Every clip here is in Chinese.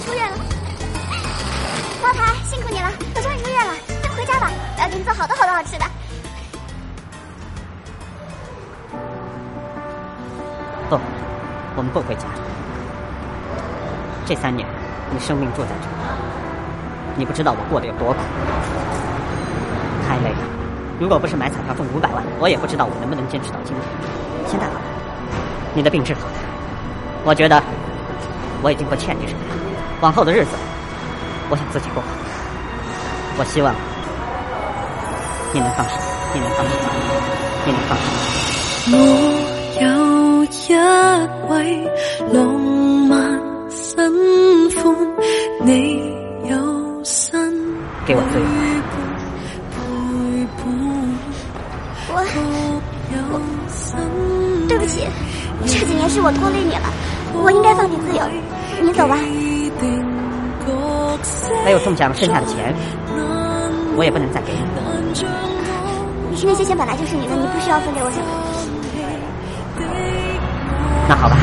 出院了。茅台，辛苦你了，我终于出院了。咱们回家吧，我要给你做好多好多好吃的。不，我们不回家。这三年，你生命住在这儿，你不知道我过得有多苦，太累了。如果不是买彩票中五百万，我也不知道我能不能坚持到今天。现在好了，你的病治好了，我觉得我已经不欠你什么了。往后的日子，我想自己过。我希望你能放手，你能放手，你能放手。我有一位浪漫新欢，你有新给我自由。陪伴。我我对不起，这几年是我拖累你了，我应该放你自由。你走吧。还有中奖剩下的钱，我也不能再给你。那些钱本来就是你的，你不需要分给我什么。那好吧，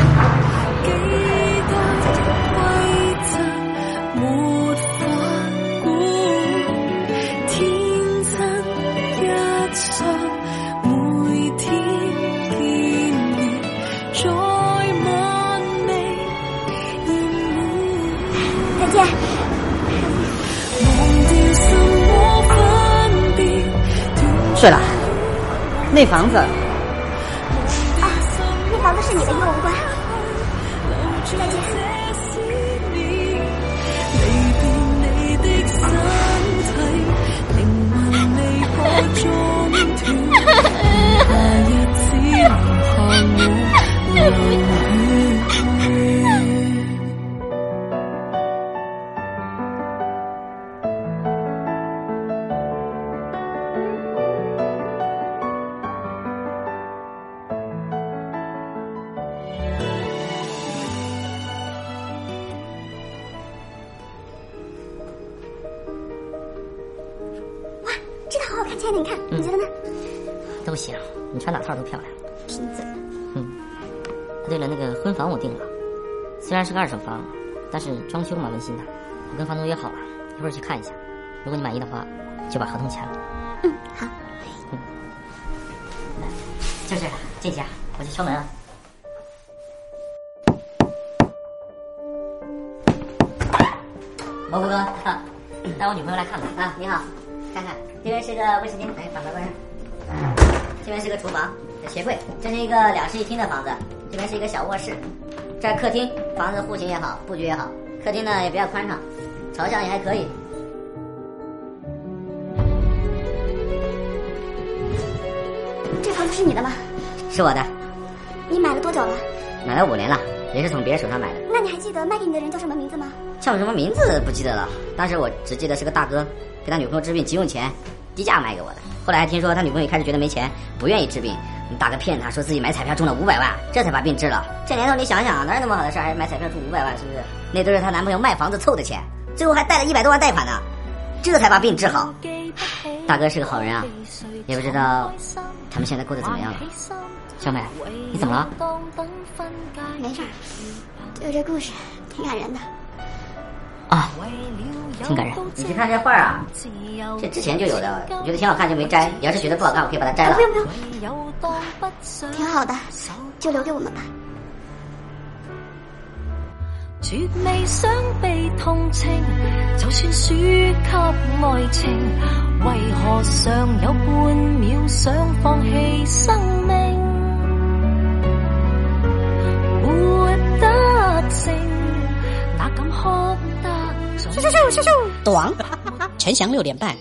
睡了，那房子。啊，那房子是你的，与我无关好好看，亲爱的，你看，你觉得呢？都行，你穿哪套都漂亮。贫嘴。嗯。对了，那个婚房我定了，虽然是个二手房，但是装修蛮温馨的。我跟房东约好了，一会儿去看一下。如果你满意的话，就把合同签了。嗯，好。嗯。就是进去啊，我去敲门啊。蘑菇哥，带我女朋友来看看啊！你好，看看，这边是个卫生间，哎把门关上。这边是个厨房，鞋柜，这是一个两室一厅的房子，这边是一个小卧室，这儿客厅，房子户型也好，布局也好，客厅呢也比较宽敞，朝向也还可以。这房子是你的吗？是我的。你买了多久了？买了五年了，也是从别人手上买的。你还记得卖给你的人叫什么名字吗？叫什么名字不记得了，当时我只记得是个大哥，给他女朋友治病急用钱，低价卖给我的。后来听说他女朋友开始觉得没钱，不愿意治病，大哥骗他说自己买彩票中了五百万，这才把病治了。这年头你想想，哪有那么好的事还买彩票中五百万，是不是？那都是她男朋友卖房子凑的钱，最后还贷了。一百多万贷款呢，这才把病治好。大哥是个好人啊，也不知道他们现在过得怎么样了。小美，你怎么了？没事儿，就这故事挺感人的。啊，挺感人。你去看这画啊，这之前就有的，我觉得挺好看就没摘。你要是觉得不好看，我可以把它摘了。不用不用，挺好的，就留给我们吧。绝未想被同情，就算输给爱情，为何尚有半秒想放弃生命？咻咻咻咻！短，陈翔六点半。